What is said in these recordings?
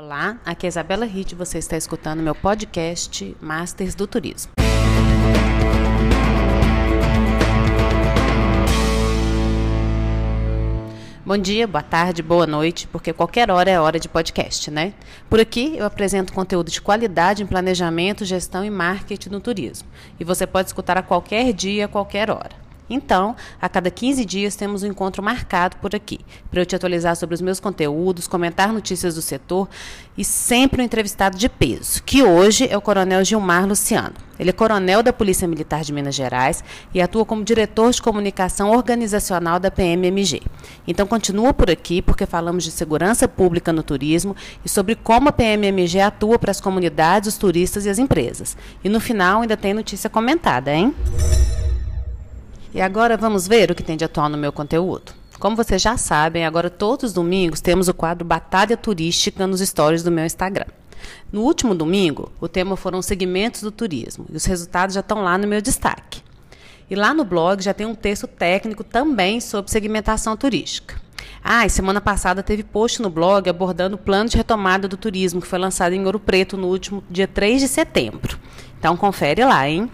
Olá, aqui é Isabela Ritt, você está escutando meu podcast Masters do Turismo. Bom dia, boa tarde, boa noite, porque qualquer hora é hora de podcast, né? Por aqui eu apresento conteúdo de qualidade em planejamento, gestão e marketing no turismo. E você pode escutar a qualquer dia, a qualquer hora. Então, a cada 15 dias temos um encontro marcado por aqui, para eu te atualizar sobre os meus conteúdos, comentar notícias do setor e sempre um entrevistado de peso, que hoje é o Coronel Gilmar Luciano. Ele é coronel da Polícia Militar de Minas Gerais e atua como diretor de comunicação organizacional da PMMG. Então continua por aqui porque falamos de segurança pública no turismo e sobre como a PMMG atua para as comunidades, os turistas e as empresas. E no final ainda tem notícia comentada, hein? E agora vamos ver o que tem de atual no meu conteúdo. Como vocês já sabem, agora todos os domingos temos o quadro Batalha Turística nos stories do meu Instagram. No último domingo, o tema foram segmentos do turismo e os resultados já estão lá no meu destaque. E lá no blog já tem um texto técnico também sobre segmentação turística. Ah, e semana passada teve post no blog abordando o plano de retomada do turismo que foi lançado em Ouro Preto no último dia 3 de setembro. Então confere lá, hein?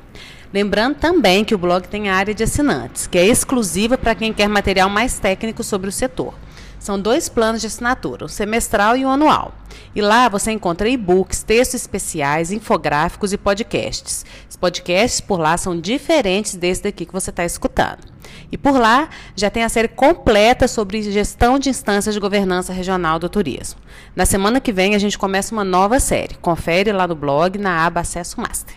Lembrando também que o blog tem a área de assinantes, que é exclusiva para quem quer material mais técnico sobre o setor. São dois planos de assinatura, o semestral e o anual. E lá você encontra e-books, textos especiais, infográficos e podcasts. Os podcasts por lá são diferentes desse daqui que você está escutando. E por lá já tem a série completa sobre gestão de instâncias de governança regional do turismo. Na semana que vem a gente começa uma nova série. Confere lá no blog na aba Acesso Master.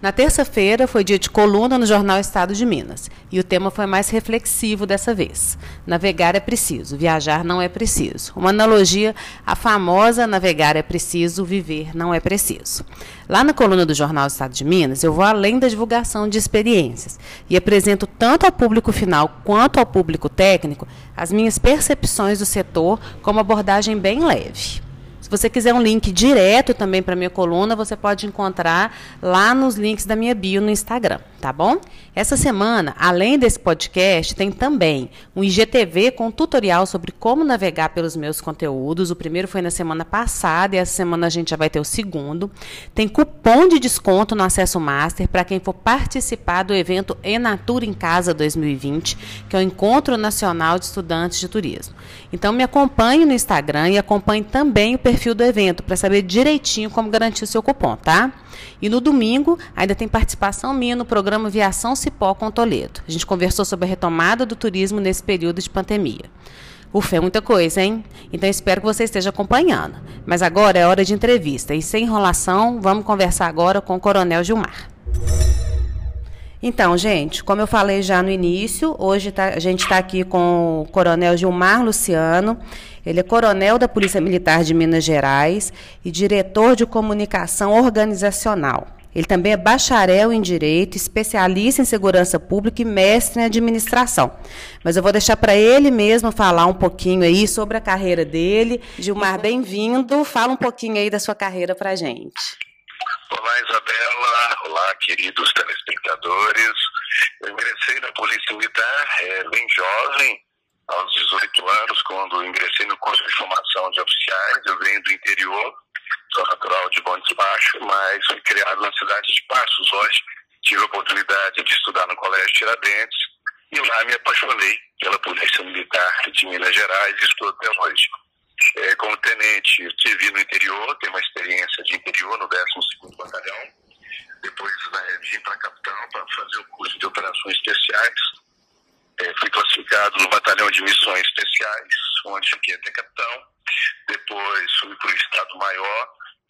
Na terça-feira foi dia de coluna no jornal Estado de Minas e o tema foi mais reflexivo dessa vez. Navegar é preciso, viajar não é preciso. Uma analogia à famosa navegar é preciso, viver não é preciso. Lá na coluna do jornal Estado de Minas, eu vou além da divulgação de experiências e apresento tanto ao público final quanto ao público técnico as minhas percepções do setor como abordagem bem leve. Se você quiser um link direto também para minha coluna, você pode encontrar lá nos links da minha bio no Instagram, tá bom? Essa semana, além desse podcast, tem também um IGTV com tutorial sobre como navegar pelos meus conteúdos. O primeiro foi na semana passada e essa semana a gente já vai ter o segundo. Tem cupom de desconto no Acesso Master para quem for participar do evento Enatura em Casa 2020, que é o Encontro Nacional de Estudantes de Turismo. Então me acompanhe no Instagram e acompanhe também o perfil perfil do evento para saber direitinho como garantir o seu cupom, tá? E no domingo ainda tem participação minha no programa Viação Cipó com Toledo. A gente conversou sobre a retomada do turismo nesse período de pandemia. Ufa, é muita coisa, hein? Então espero que você esteja acompanhando. Mas agora é hora de entrevista e sem enrolação, vamos conversar agora com o Coronel Gilmar. Então, gente, como eu falei já no início, hoje tá, a gente está aqui com o Coronel Gilmar Luciano. Ele é coronel da Polícia Militar de Minas Gerais e diretor de comunicação organizacional. Ele também é bacharel em Direito, especialista em Segurança Pública e mestre em Administração. Mas eu vou deixar para ele mesmo falar um pouquinho aí sobre a carreira dele. Gilmar, bem-vindo. Fala um pouquinho aí da sua carreira para a gente. Olá, Isabela. Olá, queridos telespectadores. Eu ingressei na Polícia Militar é, bem jovem, aos 18 anos, quando ingressei no curso de formação de oficiais. Eu venho do interior, sou natural de Bom Despacho, mas fui criado na cidade de Passos. Hoje tive a oportunidade de estudar no Colégio Tiradentes e lá me apaixonei pela Polícia Militar de Minas Gerais e estou até hoje. É, como tenente, eu tive no interior, tenho uma experiência de interior no 12º Batalhão. Depois né, vim para a capitão para fazer o curso de operações especiais é, fui classificado no Batalhão de Missões Especiais, onde fiquei até capitão. Depois fui para o Estado Maior,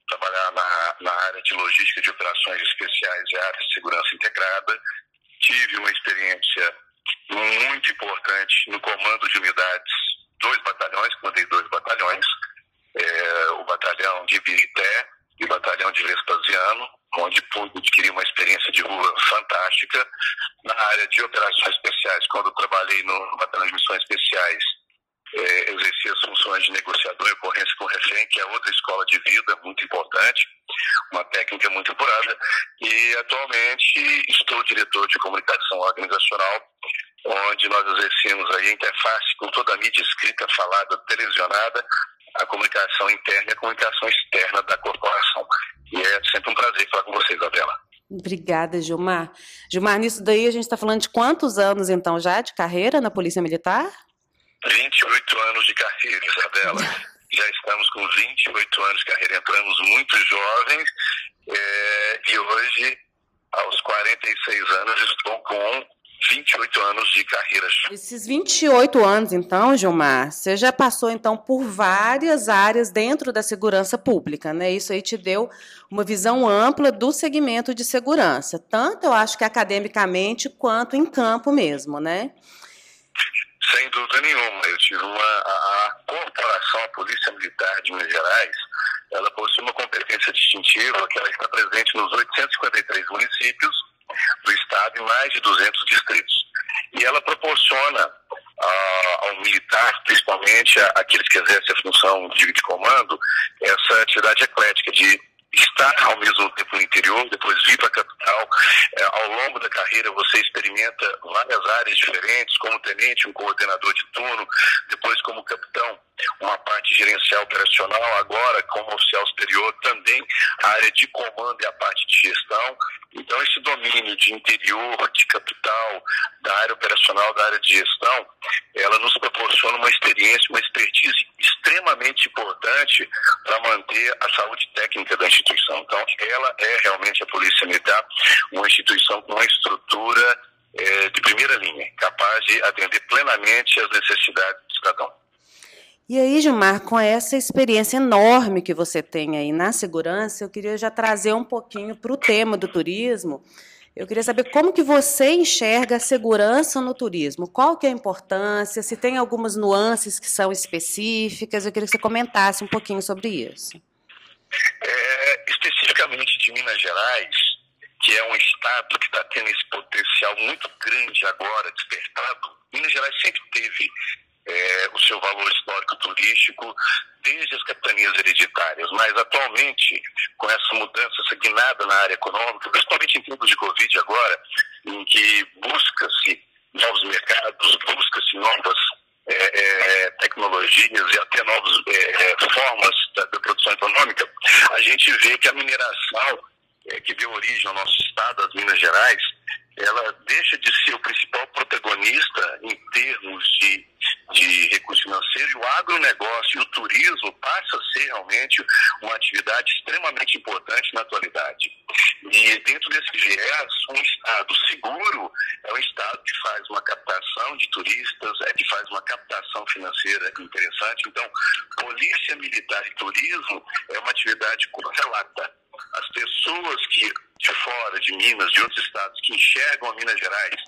trabalhar na, na área de logística de operações especiais e área de segurança integrada. Tive uma experiência muito importante no comando de unidades, dois batalhões, comandei dois batalhões, é, o batalhão de Birité e o batalhão de Vespasiano, onde pude adquirir uma experiência de rua fantástica na área de operações especiais. Quando trabalhei no Batalhão de Missões Especiais, é, exerci as funções de negociador e ocorrência com refém, que é outra escola de vida muito importante, uma técnica muito apurada. E atualmente estou diretor de comunicação organizacional, onde nós exercemos aí a interface com toda a mídia escrita, falada, televisionada, a comunicação interna e a comunicação externa da corporação. E é sempre um prazer falar com você, Isabela. Obrigada, Gilmar. Gilmar, nisso daí a gente está falando de quantos anos, então, já de carreira na Polícia Militar? 28 anos de carreira, Isabela. já estamos com 28 anos de carreira, entramos muito jovens é, e hoje, aos 46 anos, estou com 28 anos de carreira. Esses 28 anos, então, Gilmar, você já passou então por várias áreas dentro da segurança pública, né? Isso aí te deu uma visão ampla do segmento de segurança, tanto eu acho que academicamente quanto em campo mesmo, né? Sem dúvida nenhuma. Eu tive uma. A, a corporação, a Polícia Militar de Minas Gerais, ela possui uma competência distintiva que ela está presente nos 853 municípios do Estado e mais de 200 distritos. E ela proporciona ao militar, principalmente aqueles que exercem a função de, de comando, essa atividade eclética de estar ao mesmo tempo no interior, depois vir para a capital. É, ao longo da carreira você experimenta várias áreas diferentes, como tenente, um coordenador de turno, depois como capitão, uma parte gerencial operacional, agora como oficial superior também a área de comando e a parte de gestão. Então esse domínio de interior, de capital, da área operacional, da área de gestão, ela nos proporciona uma experiência, uma expertise extremamente importante para manter a saúde técnica da instituição. Então, ela é realmente a Polícia Militar, uma instituição com uma estrutura é, de primeira linha, capaz de atender plenamente às necessidades do cidadão. E aí, Gilmar, com essa experiência enorme que você tem aí na segurança, eu queria já trazer um pouquinho para o tema do turismo. Eu queria saber como que você enxerga a segurança no turismo. Qual que é a importância? Se tem algumas nuances que são específicas. Eu queria que você comentasse um pouquinho sobre isso. É, especificamente de Minas Gerais, que é um estado que está tendo esse potencial muito grande agora, despertado. Minas Gerais sempre teve é, o seu valor histórico turístico desde as capitanias hereditárias, mas atualmente, com essa mudança, essa guinada na área econômica, principalmente em tempos de Covid agora, em que busca-se novos mercados, busca-se novas é, é, tecnologias e até novas é, é, formas da, da, produção econômica, a gente vê que a mineração é, que deu origem ao nosso estado, as Minas Gerais, ela deixa de ser o principal protagonista em termos de, de recurso financeiro e o agronegócio e o turismo passa a ser realmente uma atividade extremamente importante na atualidade. E dentro desse viés, um Estado seguro é um Estado que faz uma captação de turistas, é que faz uma captação financeira interessante. Então, polícia militar e turismo é uma atividade correlata as pessoas que de fora de Minas, de outros estados, que enxergam a Minas Gerais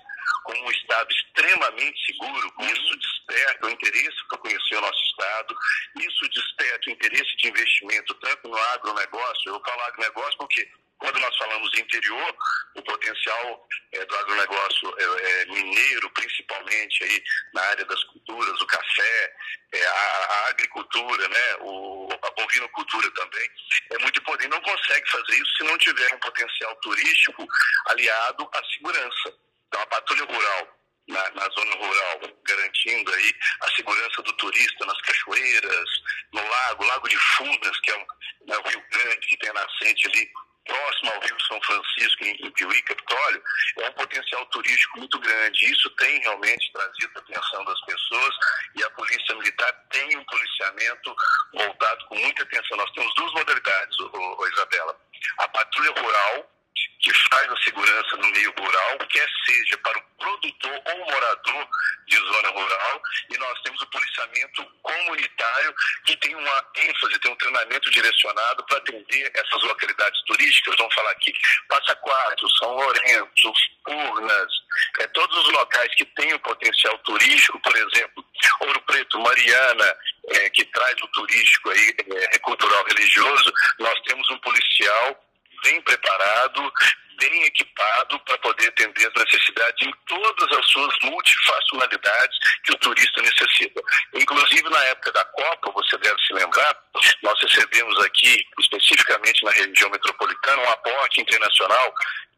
como um estado extremamente seguro, isso desperta o interesse para conhecer o nosso estado, isso desperta o interesse de investimento tanto no agronegócio, eu falo agronegócio porque quando nós falamos interior, o potencial é, do agronegócio é, é, mineiro, principalmente aí na área das culturas, o café, é, a, a, agricultura, né, o, a bovinocultura também, é muito importante. Não consegue fazer isso se não tiver um potencial turístico aliado à segurança. Então, a patrulha rural na, na, zona rural, garantindo aí a segurança do turista nas cachoeiras, no lago, Lago de Fundas, que é um, né, Rio Grande, que tem a nascente ali próximo ao Rio São Francisco, em, Piuí, Capitólio, é um potencial turístico muito grande. Isso tem realmente trazido a atenção das pessoas e a Polícia Militar tem um policiamento voltado com muita atenção. Nós temos duas modalidades, ô, ô Isabela. A patrulha rural, que faz a segurança no meio rural, quer seja para o produtor ou morador de zona rural, e nós temos o policiamento comunitário, que tem uma ênfase, tem um treinamento direcionado para atender essas localidades turísticas. Vamos falar aqui, Passa Quatro, São Lourenço, Furnas, é, todos os locais que têm o potencial turístico, por exemplo, Ouro Preto, Mariana, é, que traz o turístico aí, é, cultural religioso, nós temos um policial bem preparado, bem equipado para poder atender as necessidades em todas as suas multifacionalidades que o turista necessita. Inclusive, na época da Copa, você deve se lembrar, nós recebemos aqui, especificamente na região metropolitana, um aporte internacional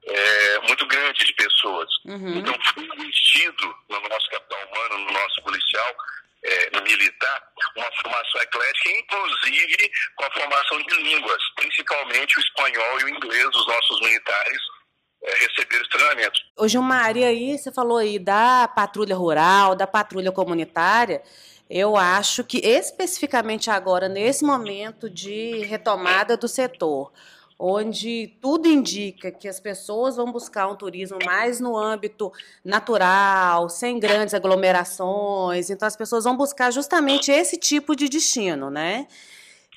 é, muito grande de pessoas. Uhum. Então, foi investido no nosso capital humano, no nosso policial, é, militar, uma formação eclética, inclusive com a formação de línguas, principalmente o espanhol e o inglês dos nossos militares é, receberam treinamento. Ô Gilmar, e aí você falou aí da patrulha rural, da patrulha comunitária, eu acho que especificamente agora, nesse momento de retomada do setor, onde tudo indica que as pessoas vão buscar um turismo mais no âmbito natural, sem grandes aglomerações. Então, as pessoas vão buscar justamente esse tipo de destino, né?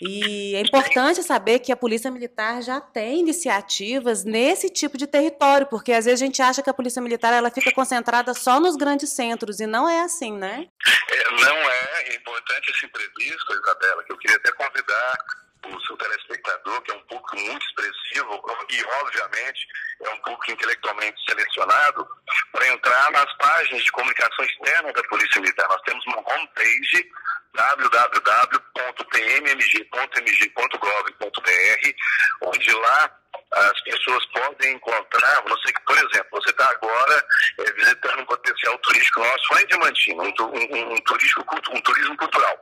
E é importante saber que a Polícia Militar já tem iniciativas nesse tipo de território, porque às vezes a gente acha que a Polícia Militar ela fica concentrada só nos grandes centros, e não é assim, né? É, não é. É importante esse entrevista, Isabela, que eu queria até convidar o seu telespectador, que é um público muito expressivo e, obviamente, é um público intelectualmente selecionado, para entrar nas páginas de comunicação externa da Polícia Militar. Nós temos uma homepage www.pmmg.mg.gov.br, onde lá as pessoas podem encontrar, você que, por exemplo, você está agora é, visitando um potencial turístico nosso lá em Diamantino, um, um, um, um turismo cultural.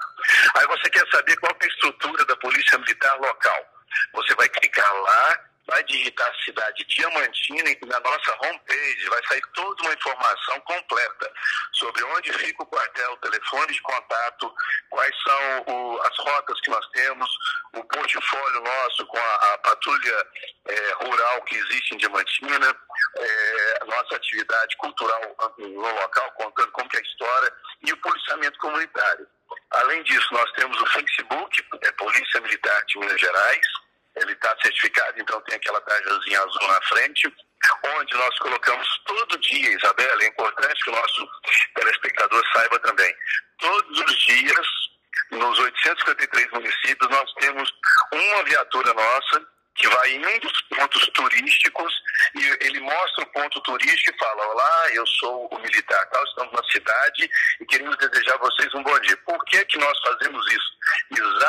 Aí você quer saber qual é a estrutura da polícia militar local. Você vai clicar lá vai digitar a cidade Diamantina e na nossa homepage vai sair toda uma informação completa sobre onde fica o quartel, telefone de contato, quais são o, as rotas que nós temos, o portfólio nosso com a, a patrulha é, rural que existe em Diamantina, é, a nossa atividade cultural no local, contando como é a história, e o policiamento comunitário. Além disso, nós temos o Facebook, é Polícia Militar de Minas Gerais, ele está certificado, então tem aquela tarjazinha azul na frente, onde nós colocamos todo dia, Isabela, é importante que o nosso telespectador saiba também, todos os dias, nos 853 municípios, nós temos uma viatura nossa que vai em um dos pontos turísticos e ele mostra o ponto turístico e fala: Olá, eu sou o militar tal, estamos na cidade e queremos desejar a vocês um bom dia. Por que, que nós fazemos isso?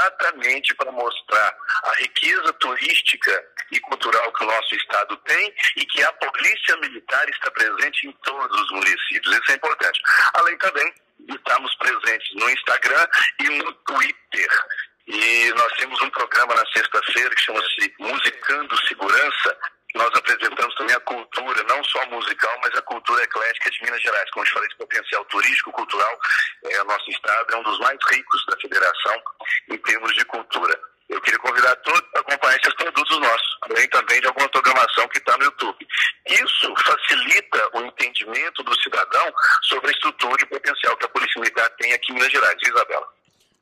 Exatamente para mostrar a riqueza turística e cultural que o nosso estado tem e que a polícia militar está presente em todos os municípios. Isso é importante. Além também de estarmos presentes no Instagram e no Twitter. E nós temos um programa na sexta-feira que chama-se Musicando Segurança. Nós apresentamos também a cultura, não só musical, mas a cultura eclética de Minas Gerais. Como eu falei, esse potencial turístico, cultural, é, o nosso estado é um dos mais ricos da federação em termos de cultura. Eu queria convidar todos para acompanhar esses produtos nossos, além também de alguma programação que está no YouTube. Isso facilita o entendimento do cidadão sobre a estrutura e potencial que a Polícia Militar tem aqui em Minas Gerais. Isabela.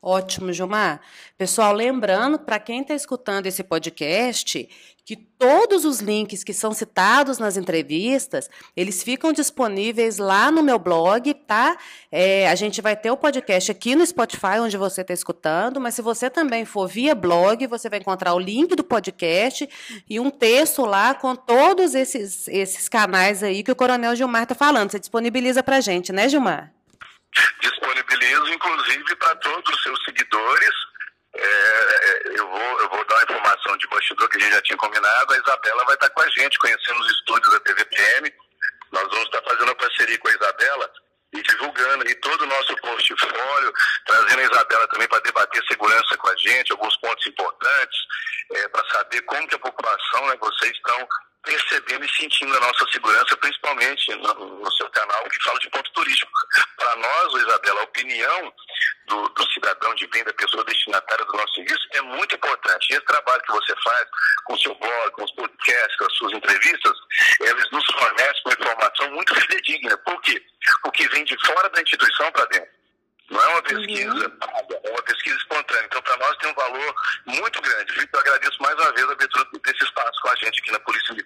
Ótimo, Gilmar. Pessoal, lembrando para quem está escutando esse podcast que todos os links que são citados nas entrevistas, eles ficam disponíveis lá no meu blog, tá? É, a gente vai ter o podcast aqui no Spotify, onde você está escutando, mas se você também for via blog, você vai encontrar o link do podcast e um texto lá com todos esses, esses canais aí que o Coronel Gilmar está falando. Você disponibiliza para gente, né, Gilmar? disponibilizo, inclusive, para todos os seus seguidores. É, eu, vou, eu vou dar uma informação de bastidor que a gente já tinha combinado. A Isabela vai estar com a gente, conhecendo os estúdios da TVPM. Nós vamos estar fazendo uma parceria com a Isabela e divulgando aí todo o nosso portfólio, trazendo a Isabela também para debater segurança com a gente, alguns pontos importantes, é, para saber como que a população, né, vocês estão percebendo e sentindo a nossa segurança, principalmente no, no seu canal que fala de ponto turístico. Para nós, Isabela, a opinião do, do, cidadão de bem, da pessoa destinatária do nosso serviço é muito importante. E esse trabalho que você faz com o seu blog, com os podcasts, com as suas entrevistas, eles nos fornecem uma informação muito fidedigna. Por quê? Porque vem de fora da instituição para dentro. Não é uma pesquisa uhum. é uma pesquisa espontânea. Então, para nós tem um valor muito grande. Vitor, agradeço mais uma vez a abertura desse espaço com a gente aqui na Polícia Militar.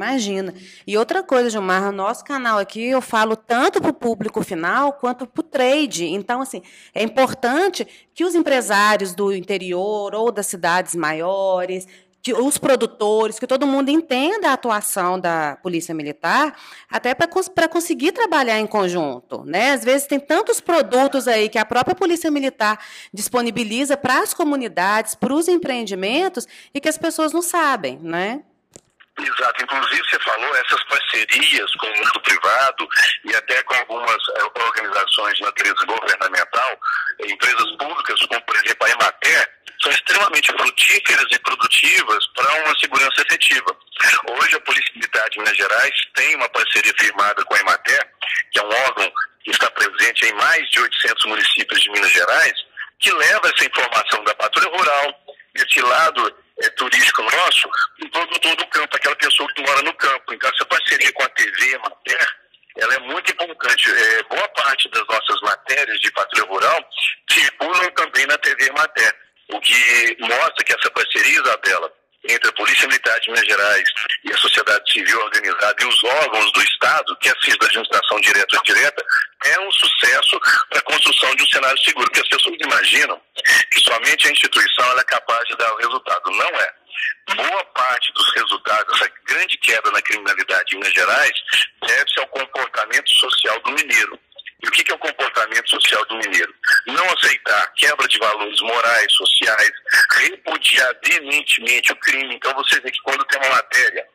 Imagina. E outra coisa, Gilmar, no nosso canal aqui eu falo tanto para o público final quanto para o trade. Então, assim, é importante que os empresários do interior ou das cidades maiores que os produtores, que todo mundo entenda a atuação da Polícia Militar, até para conseguir trabalhar em conjunto. Né? Às vezes tem tantos produtos aí que a própria Polícia Militar disponibiliza para as comunidades, para os empreendimentos, e que as pessoas não sabem. Né? Exato, inclusive você falou essas parcerias com o mundo privado e até com algumas eh, organizações de natureza governamental, empresas públicas, como por exemplo a Emater, são extremamente frutíferas e produtivas para uma segurança efetiva. Hoje a Polícia Militar de Minas Gerais tem uma parceria firmada com a Emater, que é um órgão que está presente em mais de 800 municípios de Minas Gerais, que leva essa informação da patrulha rural, desse lado é, turístico nosso, em todo, todo o campo, aquela pessoa que mora no campo. Então, essa parceria com a TV Mater, ela é muito importante. É, boa parte das nossas matérias de patrulha rural circulam também na TV Mater, o que mostra que essa parceria, Isabela, entre a Polícia Militar de Minas Gerais e a sociedade civil organizada e os órgãos do Estado, que assistem a administração direta ou indireta, é um sucesso para a construção de um cenário seguro, porque as pessoas imaginam que somente a instituição é capaz de dar o resultado. Não é. Boa parte dos resultados, essa grande queda na criminalidade em Minas Gerais, deve-se ao comportamento social do mineiro. E o que é o comportamento social do mineiro? Não aceitar quebra de valores morais, sociais, repudiar veementemente o crime. Então você vê que quando tem uma matéria,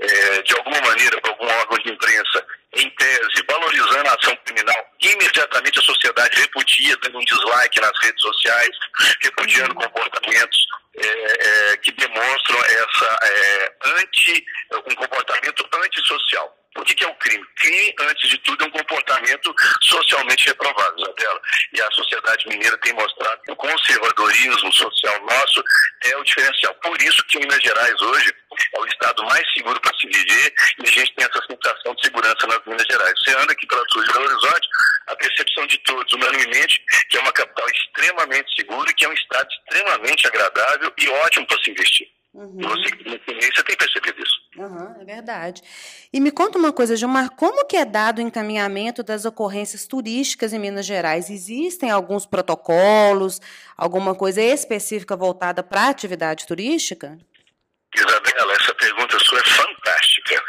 é, de alguma maneira, para algum órgão de imprensa, em tese, valorizando a ação criminal, imediatamente a sociedade repudia, dando um dislike nas redes sociais, repudiando comportamentos é, é, que demonstram essa é, anti, um comportamento antissocial. O que, é o crime? Crime, antes de tudo, é um comportamento socialmente reprovável, Isabela. E a sociedade mineira tem mostrado que o conservadorismo social nosso é o diferencial. Por isso que Minas Gerais hoje é o estado mais seguro para se viver e a gente tem essa sensação de segurança nas Minas Gerais. Você anda aqui pela sul de Belo Horizonte, a percepção de todos, unanimemente, que é uma capital extremamente segura e que é um estado extremamente agradável e ótimo para se investir. Uhum. Você, você tem percebido isso. Verdade. E me conta uma coisa, Gilmar, como que é dado o encaminhamento das ocorrências turísticas em Minas Gerais? Existem alguns protocolos, alguma coisa específica voltada para a atividade turística? Isabela, essa pergunta sua é fantástica.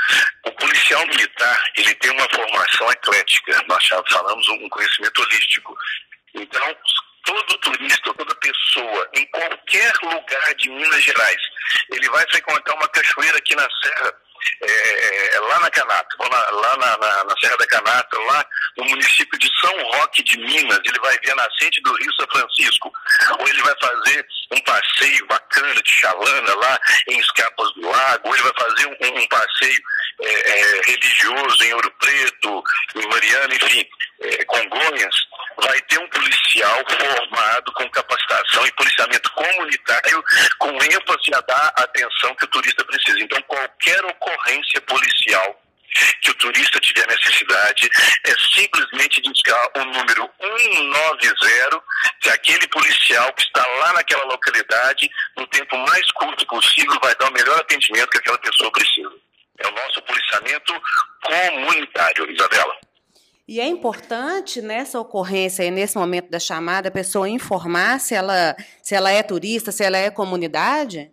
O policial militar, ele tem uma formação eclética, nós já falamos um conhecimento holístico. Então, todo turista, toda pessoa, em qualquer lugar de Minas Gerais, ele vai frequentar uma cachoeira aqui na Serra, é, é lá na Canata, lá na, na, na, Serra da Canata, lá no município de São Roque de Minas, ele vai ver a nascente do Rio São Francisco, ou ele vai fazer um passeio bacana de chalana lá em Escapas do Lago, ou ele vai fazer um, um passeio é, é, religioso em Ouro Preto, em Mariana, enfim, é, Congonhas, vai ter um policial formado com capacitação e policiamento comunitário com ênfase a dar a atenção que o turista precisa. Então, qualquer ocorrência policial que o turista tiver necessidade é simplesmente discar o número 190, que aquele policial que está lá naquela localidade, no tempo mais curto possível, vai dar o melhor atendimento que aquela pessoa precisa. É o nosso policiamento comunitário, Isabela. E é importante nessa ocorrência e nesse momento da chamada a pessoa informar se ela, se ela é turista, se ela é comunidade?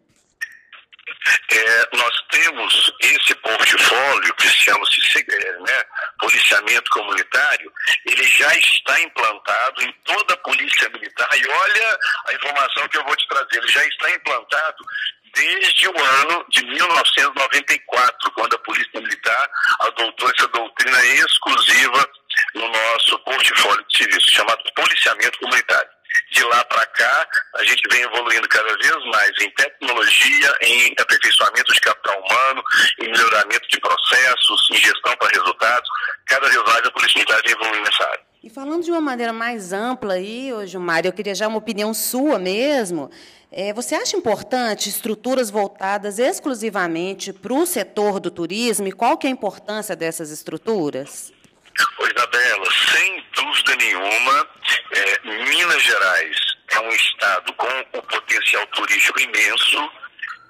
É, nós temos esse portfólio que chama-se né, policiamento comunitário, ele já está implantado em toda a polícia militar. E olha a informação que eu vou te trazer, ele já está implantado desde o ano de 1994, quando a Polícia Militar adotou essa doutrina exclusiva no nosso portfólio de serviço, chamado policiamento comunitário. De lá para cá, a gente vem evoluindo cada vez mais em tecnologia, em aperfeiçoamento de capital humano, em melhoramento de processos, em gestão para resultados. Cada vez mais a Polícia Militar vem evoluindo nessa área. E falando de uma maneira mais ampla aí, Gilmar, eu queria já uma opinião sua mesmo. É, você acha importante estruturas voltadas exclusivamente para o setor do turismo? E qual que é a importância dessas estruturas? Oi, Isabela, sem dúvida nenhuma, é, Minas Gerais é um estado com um potencial turístico imenso.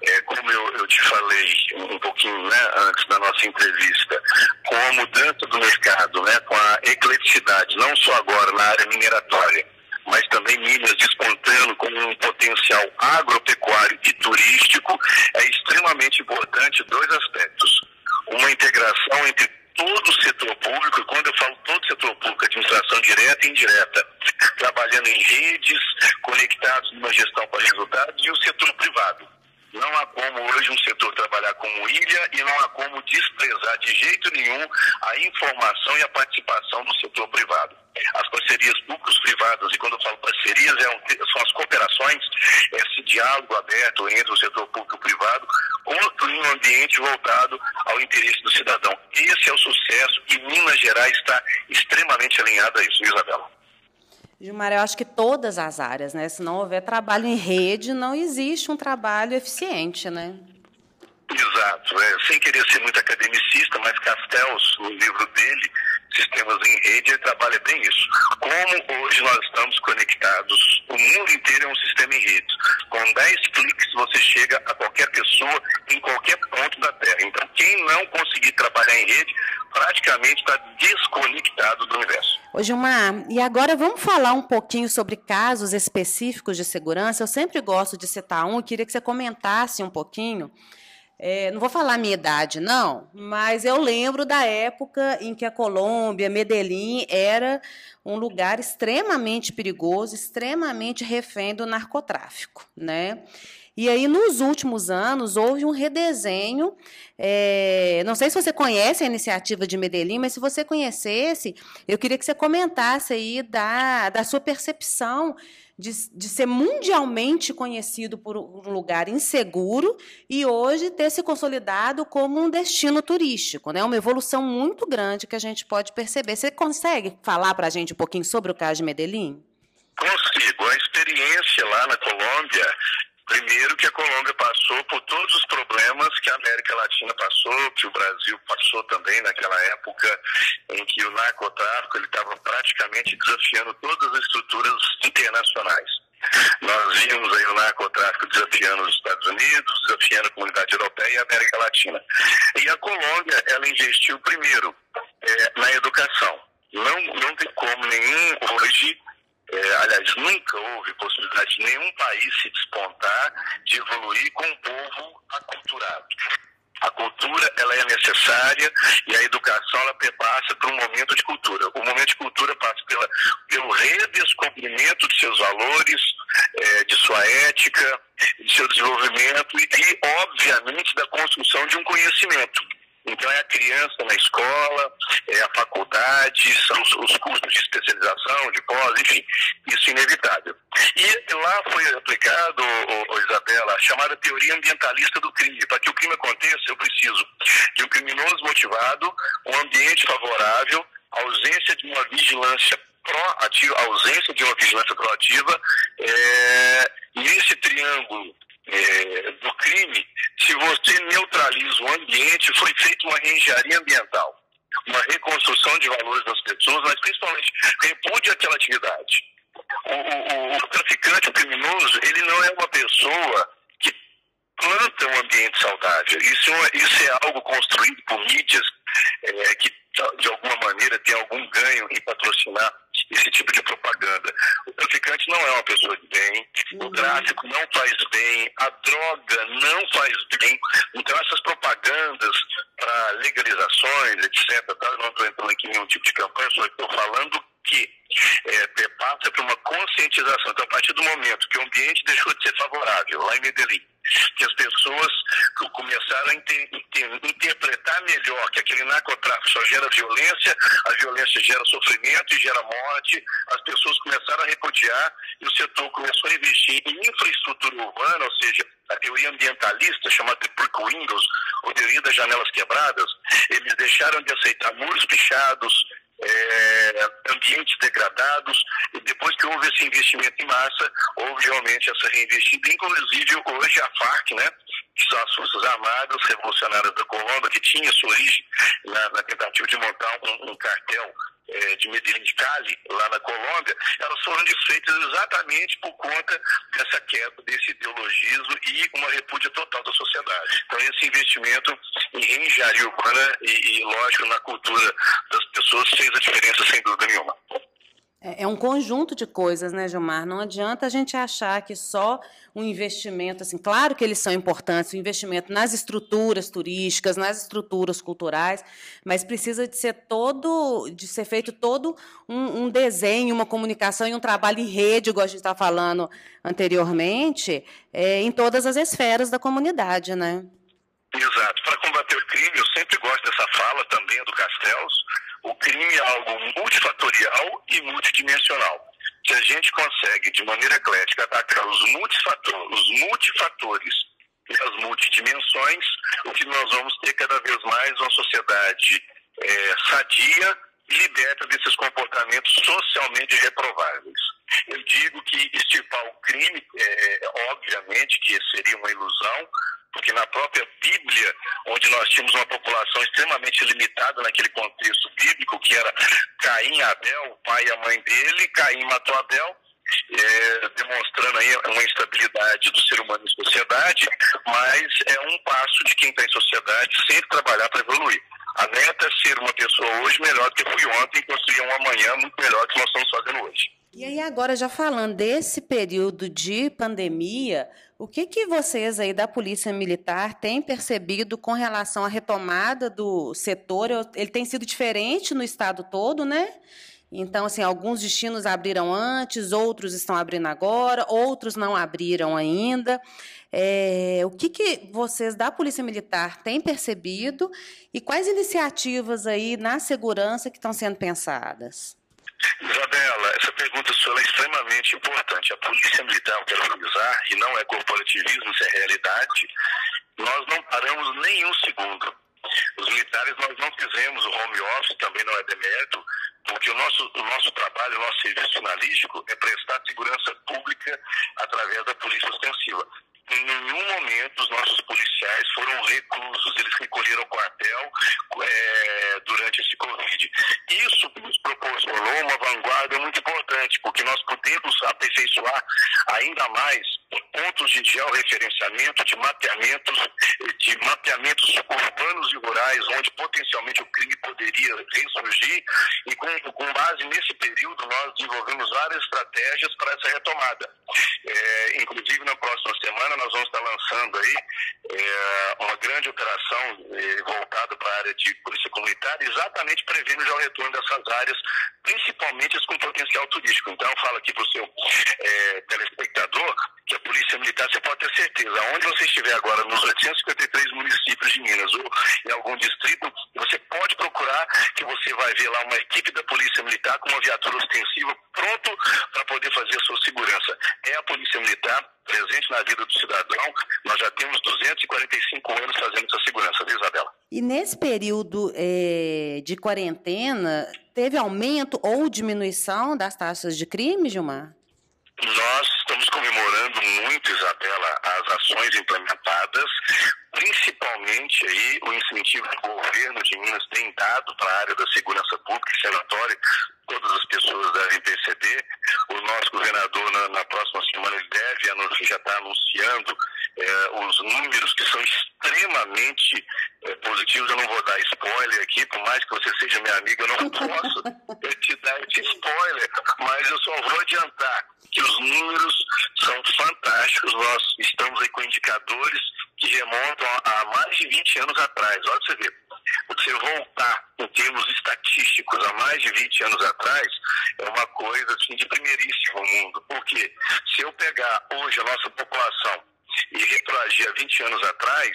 É, como eu, eu, te falei um pouquinho né, antes da nossa entrevista, com a mudança do mercado, né, com a ecleticidade, não só agora na área mineratória, mas também Minas despontando com um potencial agropecuário e turístico, é extremamente importante dois aspectos. Uma integração entre todo o setor público, e quando eu falo todo o setor público, administração direta e indireta, trabalhando em redes, conectados numa gestão para resultados, e o setor privado, Não há como hoje um setor trabalhar como ilha e não há como desprezar de jeito nenhum a informação e a participação do setor privado. As parcerias públicos-privadas, e quando eu falo parcerias, é são as cooperações, esse diálogo aberto entre o setor público e o privado, construindo um ambiente voltado ao interesse do cidadão. Esse é o sucesso e Minas Gerais está extremamente alinhada a isso, Isabela. Gilmar, eu acho que todas as áreas, né? Se não houver trabalho em rede, não existe um trabalho eficiente, né? Exato. É, sem querer ser muito academicista, mas Castells, no livro dele, Sistemas em Rede, ele trabalha bem isso. Como hoje nós estamos conectados, o mundo inteiro é um sistema em rede. Com 10 cliques você chega a qualquer pessoa em qualquer ponto da Terra. Então, quem não conseguir trabalhar em rede, praticamente está desconectado do universo. Ô Gilmar, e agora vamos falar um pouquinho sobre casos específicos de segurança. Eu sempre gosto de citar um e queria que você comentasse um pouquinho. É, não vou falar a minha idade, não, mas eu lembro da época em que a Colômbia, Medellín, era um lugar extremamente perigoso, extremamente refém do narcotráfico, né? E aí, nos últimos anos, houve um redesenho. É, não sei se você conhece a iniciativa de Medellín, mas se você conhecesse, eu queria que você comentasse aí da, da sua percepção de, de ser mundialmente conhecido por um lugar inseguro e hoje ter se consolidado como um destino turístico. Né? Uma evolução muito grande que a gente pode perceber. Você consegue falar para a gente um pouquinho sobre o caso de Medellín? Consigo. A experiência lá na Colômbia Primeiro que a Colômbia passou por todos os problemas que a América Latina passou, que o Brasil passou também naquela época em que o narcotráfico estava praticamente desafiando todas as estruturas internacionais. Nós vimos aí o narcotráfico desafiando os Estados Unidos, desafiando a comunidade europeia e a América Latina. E a Colômbia, ela investiu primeiro é, na educação. Não, não tem como nenhum hoje é, aliás, nunca houve possibilidade de nenhum país se despontar, de evoluir com um povo aculturado. A cultura ela é necessária e a educação ela passa por um momento de cultura. O momento de cultura passa pela, pelo redescobrimento de seus valores, é, de sua ética, de seu desenvolvimento e, e, obviamente, da construção de um conhecimento. Então é a criança na escola, é a faculdade, são os, os cursos de especialização, de pós, enfim, isso é inevitável. E lá foi aplicado, ô, ô, Isabela, a chamada teoria ambientalista do crime. Para que o crime aconteça, eu preciso de um criminoso motivado, um ambiente favorável, ausência de uma vigilância proativa, ausência de uma vigilância proativa, é, nesse triângulo é, do crime, se você neutraliza o ambiente, foi feita uma reengenharia ambiental, uma reconstrução de valores das pessoas, mas principalmente repude aquela atividade. O, o, o traficante, o criminoso, ele não é uma pessoa que planta um ambiente saudável. Isso, é isso é algo construído por mídias é, que, de alguma maneira, tem algum ganho em patrocinar esse tipo de propaganda. O traficante não é uma pessoa de bem, uhum. o tráfico não faz bem, a droga não faz bem. Então, essas propagandas para legalizações, etc., tá? eu não estou entrando aqui em nenhum tipo de campanha, só estou falando que é, passa por uma conscientização. Então, a partir do momento que o ambiente deixou de ser favorável, lá em Medellín, que as pessoas começaram a inter, inter, interpretar melhor que aquele narcotráfico só gera violência, a violência gera sofrimento e gera morte, as pessoas começaram a repudiar e o setor começou a investir em infraestrutura urbana, ou seja, a teoria ambientalista, chamada de brick windows, ou teoria das janelas quebradas, eles deixaram de aceitar muros pichados, é, ambientes degradados, e depois que houve esse investimento em massa, houve realmente essa reinvestida, inclusive hoje a FARC, né, que são as Forças Armadas Revolucionárias da Colômbia, que tinha sua origem na, na tentativa de montar um, um cartel é, de Medellín de Cali, lá na Colômbia, elas foram desfeitas exatamente por conta dessa queda, desse ideologismo e uma repúdia total da sociedade. Então, esse investimento em reengenharia urbana e, e, lógico, na cultura das pessoas fez a diferença sem dúvida nenhuma. É, é um conjunto de coisas, né, Gilmar? Não adianta a gente achar que só um investimento, assim, claro que eles são importantes, o investimento nas estruturas turísticas, nas estruturas culturais, mas precisa de ser todo, de ser feito todo um, um desenho, uma comunicação e um trabalho em rede, igual a gente está falando anteriormente, é, em todas as esferas da comunidade, né? Exato. Para combater o crime, eu sempre gosto dessa fala também do Castells, o crime é algo multifatorial e multidimensional. Se a gente consegue, de maneira eclética, atacar os multifatores, os multifatores e as multidimensões, o que nós vamos ter cada vez mais uma sociedade é, sadia e liberta desses comportamentos socialmente reprováveis. Eu digo que extirpar o crime, é, obviamente que seria uma ilusão, porque na própria Bíblia, onde nós tínhamos uma população extremamente limitada naquele contexto bíblico, que era Caim e Abel, o pai e a mãe dele, Caim matou Abel, é, demonstrando aí uma instabilidade do ser humano em sociedade, mas é um passo de quem está em sociedade sempre trabalhar para evoluir. A meta é ser uma pessoa hoje melhor do que fui ontem e construir um amanhã muito melhor do que nós estamos fazendo hoje. E aí agora já falando desse período de pandemia, o que, que vocês aí da Polícia Militar têm percebido com relação à retomada do setor? Ele tem sido diferente no estado todo, né? Então, assim, alguns destinos abriram antes, outros estão abrindo agora, outros não abriram ainda. É, o que, que vocês da Polícia Militar têm percebido e quais iniciativas aí na segurança que estão sendo pensadas? Essa pergunta sua é extremamente importante. A Polícia Militar, eu quero frisar, e não é corporativismo, isso é realidade, nós não paramos nenhum segundo. Os militares, nós não fizemos o home office, também não é demérito, porque o nosso, o nosso trabalho, o nosso serviço jornalístico é prestar segurança pública através da polícia ostensiva. Em nenhum momento os nossos policiais foram reclusos, eles recolheram o quartel é, durante esse Covid. Isso nos proporcionou uma vanguarda muito importante, porque nós podemos aperfeiçoar ainda mais pontos de georreferenciamento, de mapeamentos, de mapeamentos urbanos e rurais, onde potencialmente o crime poderia ressurgir, e com, com base nesse período nós desenvolvemos várias estratégias para essa retomada. É, inclusive na próxima semana nós vamos estar lançando aí é, uma grande operação é, voltada para a área de polícia comunitária, exatamente prevendo já o retorno dessas áreas, principalmente as com potencial turístico. Então eu falo aqui para o seu é, telespectador que a Polícia Militar, você pode ter certeza, onde você estiver agora, nos 853 municípios de Minas ou em algum distrito, você pode procurar que você vai ver lá uma equipe da Polícia Militar com uma viatura ostensiva pronto para poder fazer a sua segurança. É a Polícia Militar presente na vida do cidadão. Nós já temos 245 anos fazendo essa segurança, viu, Isabela? E nesse período é, de quarentena, teve aumento ou diminuição das taxas de crime, Gilmar? Nós estamos comemorando muito, Isabela, as ações implementadas, principalmente aí o incentivo que o governo de Minas tem dado para a área da segurança pública e senatória, todas as pessoas devem perceber. O nosso governador, na, na próxima semana, ele deve, já está anunciando é, os números que são extremamente é, positivos. Eu não vou dar spoiler aqui, por mais que você seja minha amiga, eu não posso te dar esse spoiler, mas eu só vou adiantar que os números são fantásticos. Nós estamos aí com indicadores que remontam a, mais de 20 anos atrás. Olha você ver, você voltar em termos estatísticos a mais de 20 anos atrás é uma coisa assim, de primeiríssimo mundo. Porque se eu pegar hoje a nossa população e retroagir a 20 anos atrás,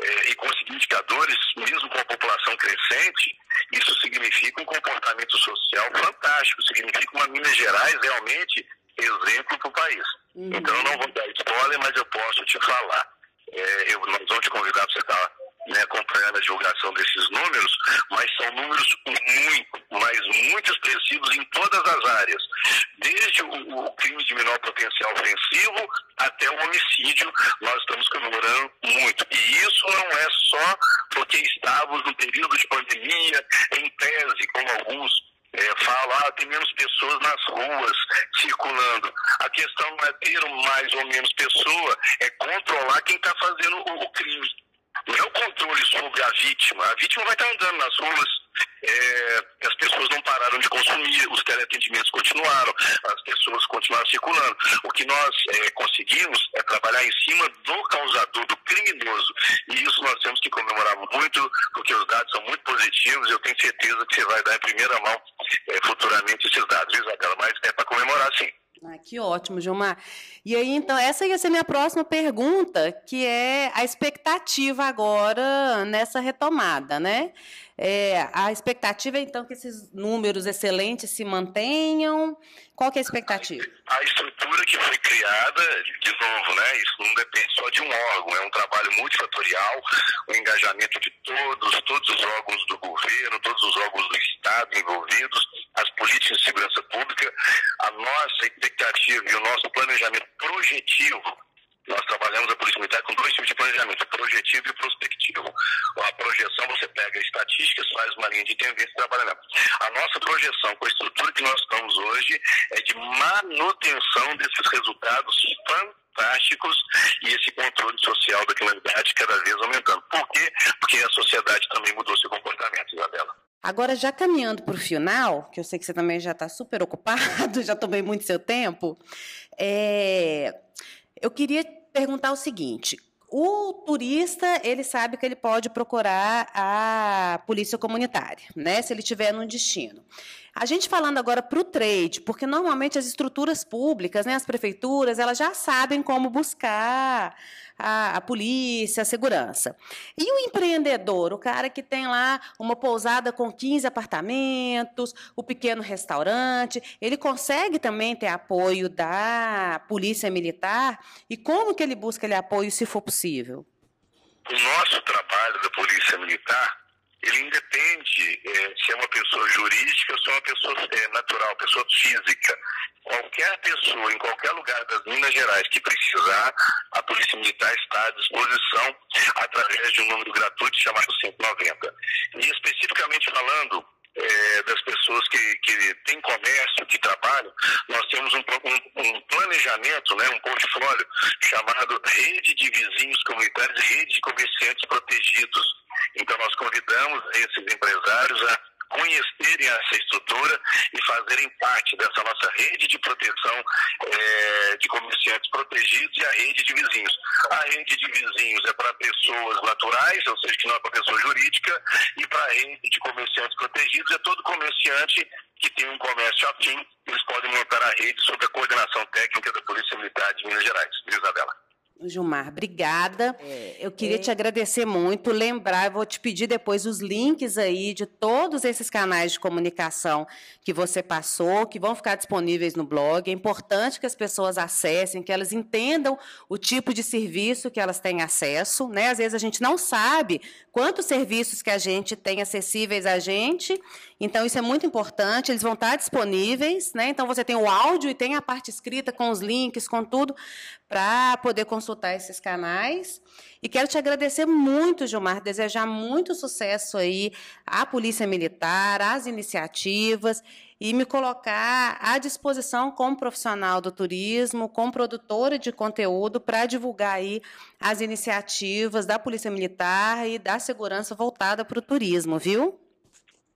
é, e conseguir indicadores, mesmo com a população crescente, isso significa um comportamento social fantástico, significa uma Minas Gerais realmente exemplo para o país. Uhum. Então eu não vou dar spoiler, mas eu posso te falar. É, eu, nós vamos te convidar para você estar né, acompanhando a divulgação desses números, mas são números muito, mas muito expressivos em todas as áreas. Desde o, o crime de menor potencial ofensivo até o homicídio, nós estamos comemorando muito. E isso não é só porque estávamos no período de pandemia, em tese, como alguns é, falam, ah, tem menos pessoas nas ruas circulando. A questão não é ter mais ou menos pessoa, é controlar quem está fazendo o, o crime. Não é o controle sobre a vítima. A vítima vai estar andando nas ruas, é, as pessoas não pararam de consumir, os teleatendimentos continuaram, as pessoas continuaram circulando. O que nós é, conseguimos é trabalhar em cima do causador, do criminoso. E isso nós temos que comemorar muito, porque os dados são muito positivos. Eu tenho certeza que você vai dar em primeira mão é, futuramente esses dados, Isabela. Mas é para comemorar sim. Ah, que ótimo, Gilmar. E aí, então, essa ia ser minha próxima pergunta, que é a expectativa agora nessa retomada, né? É, a expectativa é, então, que esses números excelentes se mantenham. Qual que é a expectativa? A estrutura que foi criada, de novo, né? Isso não depende só de um órgão, é um trabalho multifatorial, o engajamento de todos, todos os órgãos do governo, todos os órgãos do Estado envolvidos, as políticas de segurança pública, a nossa expectativa e o nosso planejamento projetivo nós trabalhamos a Polícia Militar com dois tipos de planejamento, projetivo e prospectivo. A projeção, você pega estatísticas, faz uma linha de tendência e trabalha A nossa projeção, com a estrutura que nós estamos hoje, é de manutenção desses resultados fantásticos e esse controle social da criminalidade cada vez aumentando. Por quê? Porque a sociedade também mudou seu comportamento, Isabela. Agora, já caminhando para o final, que eu sei que você também já está super ocupado, já tomei muito seu tempo, é... eu queria perguntar o seguinte: o turista ele sabe que ele pode procurar a polícia comunitária, né? Se ele tiver num destino. A gente falando agora para o trade, porque normalmente as estruturas públicas, né, as prefeituras, elas já sabem como buscar a, a, polícia, a segurança. E o empreendedor, o cara que tem lá uma pousada com 15 apartamentos, o pequeno restaurante, ele consegue também ter apoio da polícia militar? E como que ele busca aquele apoio, se for possível? O nosso trabalho da polícia militar ele independe é, se é uma pessoa jurídica ou se é uma pessoa é, natural, pessoa física. Qualquer pessoa, em qualquer lugar das Minas Gerais que precisar, a Polícia Militar está à disposição através de um número gratuito chamado 190. E especificamente falando é, das pessoas que, que têm comércio, que trabalham, nós temos um, um, um, planejamento, né, um portfólio chamado Rede de Vizinhos Comunitários Rede de Comerciantes Protegidos. Então, nós convidamos esses empresários a conhecerem essa estrutura e fazerem parte dessa nossa rede de proteção é, de comerciantes protegidos e a rede de vizinhos. A rede de vizinhos é para pessoas naturais, ou seja, que não é para pessoa jurídica, e para a rede de comerciantes protegidos é todo comerciante que tem um comércio afim, eles podem montar a rede sob a coordenação técnica da Polícia Militar de Minas Gerais. Isabela. Gilmar, obrigada. É, eu queria é. te agradecer muito, lembrar, vou te pedir depois os links aí de todos esses canais de comunicação que você passou, que vão ficar disponíveis no blog. É importante que as pessoas acessem, que elas entendam o tipo de serviço que elas têm acesso. Né? Às vezes a gente não sabe quantos serviços que a gente tem acessíveis a gente, então isso é muito importante, eles vão estar disponíveis, né? Então você tem o áudio e tem a parte escrita com os links, com tudo, para poder consultar esses canais. E quero te agradecer muito, Gilmar, desejar muito sucesso aí à Polícia Militar, às iniciativas e me colocar à disposição como profissional do turismo, como produtora de conteúdo para divulgar aí as iniciativas da Polícia Militar e da segurança voltada para o turismo, viu?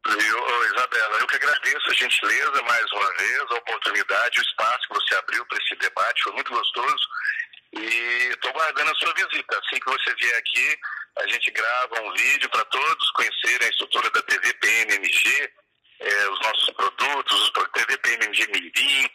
Viu, Isabela, eu que agradeço a gentileza mais uma vez, a oportunidade, o espaço que você abriu para esse debate, foi muito gostoso. E estou guardando a sua visita. Assim que você vier aqui, a gente grava um vídeo para todos conhecerem a estrutura da TV PMMG, é, os nossos produtos, os TV PMMG Mirim,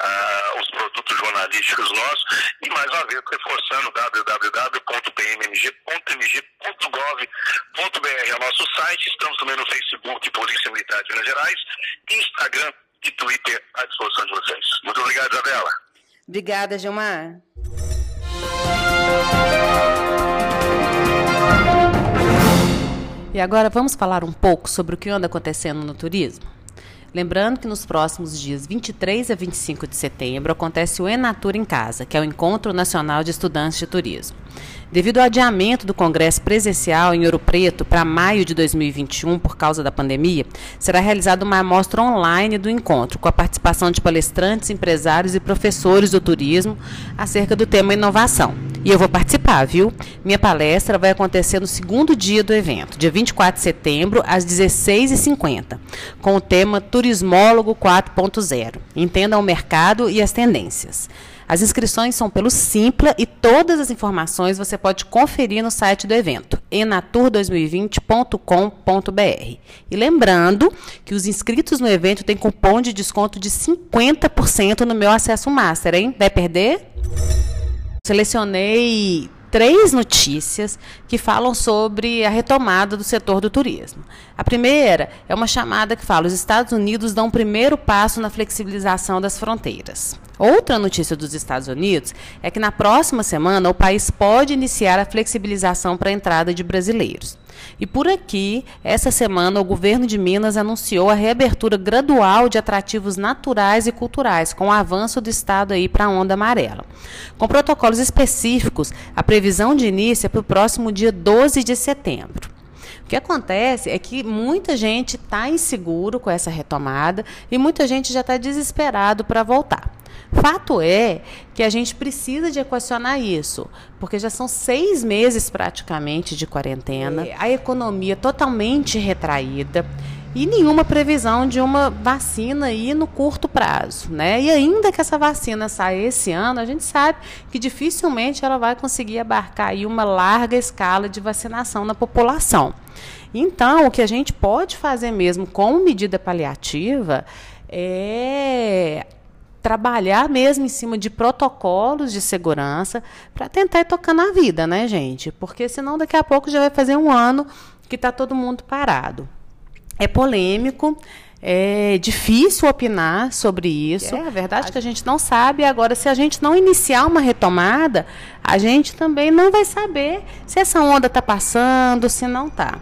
ah, os produtos jornalísticos nossos. E mais uma vez, reforçando www.pmmg.mg.gov.br é o nosso site. Estamos também no Facebook Polícia Militar de Minas Gerais, Instagram e Twitter à disposição de vocês. Muito obrigado, Isabela. Obrigada, Gilmar. E agora vamos falar um pouco sobre o que anda acontecendo no turismo? Lembrando que nos próximos dias 23 a 25 de setembro acontece o Enatur em Casa, que é o Encontro Nacional de Estudantes de Turismo. Devido ao adiamento do congresso presencial em Ouro Preto para maio de 2021 por causa da pandemia, será realizada uma amostra online do encontro, com a participação de palestrantes, empresários e professores do turismo acerca do tema inovação. E eu vou participar, viu? Minha palestra vai acontecer no segundo dia do evento, dia 24 de setembro, às 16h50, com o tema Turismólogo 4.0. Entenda o mercado e as tendências. As inscrições são pelo Simpla e todas as informações você pode conferir no site do evento, enatur2020.com.br. E lembrando que os inscritos no evento têm cupom de desconto de 50% no meu acesso master, hein? Vai perder? Selecionei três notícias que falam sobre a retomada do setor do turismo. A primeira é uma chamada que fala: os Estados Unidos dão o primeiro passo na flexibilização das fronteiras. Outra notícia dos Estados Unidos é que na próxima semana o país pode iniciar a flexibilização para a entrada de brasileiros. E por aqui, essa semana, o governo de Minas anunciou a reabertura gradual de atrativos naturais e culturais, com o avanço do estado aí para a onda amarela. Com protocolos específicos, a previsão de início é para o próximo dia 12 de setembro. O que acontece é que muita gente está inseguro com essa retomada e muita gente já está desesperado para voltar. Fato é que a gente precisa de equacionar isso, porque já são seis meses praticamente de quarentena, é. a economia totalmente retraída e nenhuma previsão de uma vacina aí no curto prazo, né? E ainda que essa vacina saia esse ano, a gente sabe que dificilmente ela vai conseguir abarcar aí uma larga escala de vacinação na população. Então, o que a gente pode fazer mesmo como medida paliativa é trabalhar mesmo em cima de protocolos de segurança para tentar ir tocando a vida, né, gente? Porque senão daqui a pouco já vai fazer um ano que está todo mundo parado. É polêmico, é difícil opinar sobre isso. É a verdade é que a gente não sabe. Agora, se a gente não iniciar uma retomada, a gente também não vai saber se essa onda está passando, se não está.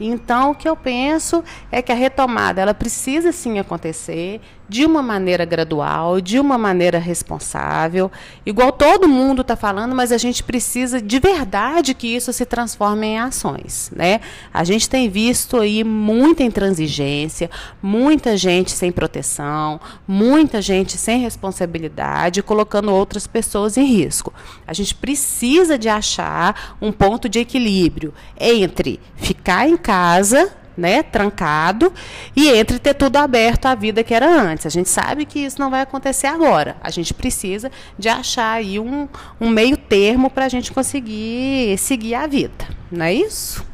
Então, o que eu penso é que a retomada ela precisa sim acontecer de uma maneira gradual, de uma maneira responsável, igual todo mundo está falando, mas a gente precisa de verdade que isso se transforme em ações, né? A gente tem visto aí muita intransigência, muita gente sem proteção, muita gente sem responsabilidade, colocando outras pessoas em risco. A gente precisa de achar um ponto de equilíbrio entre ficar em casa né, trancado e entre ter tudo aberto à vida que era antes. A gente sabe que isso não vai acontecer agora. A gente precisa de achar aí um, um meio termo para a gente conseguir seguir a vida. Não é isso?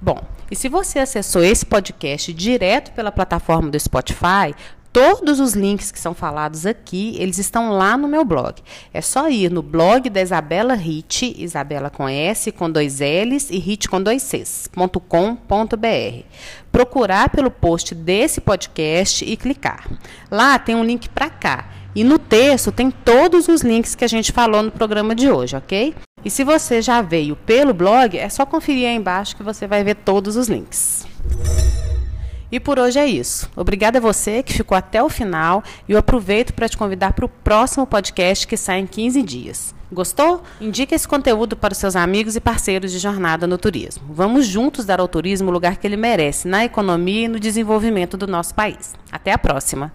Bom, e se você acessou esse podcast direto pela plataforma do Spotify, Todos os links que são falados aqui, eles estão lá no meu blog. É só ir no blog da Isabela Hit, Isabela com S, com dois L's e Hit com dois C's, .com.br. Procurar pelo post desse podcast e clicar. Lá tem um link para cá. E no texto tem todos os links que a gente falou no programa de hoje, ok? E se você já veio pelo blog, é só conferir aí embaixo que você vai ver todos os links. E por hoje é isso. Obrigada a você que ficou até o final e eu aproveito para te convidar para o próximo podcast que sai em 15 dias. Gostou? Indique esse conteúdo para os seus amigos e parceiros de jornada no turismo. Vamos juntos dar ao turismo o lugar que ele merece na economia e no desenvolvimento do nosso país. Até a próxima!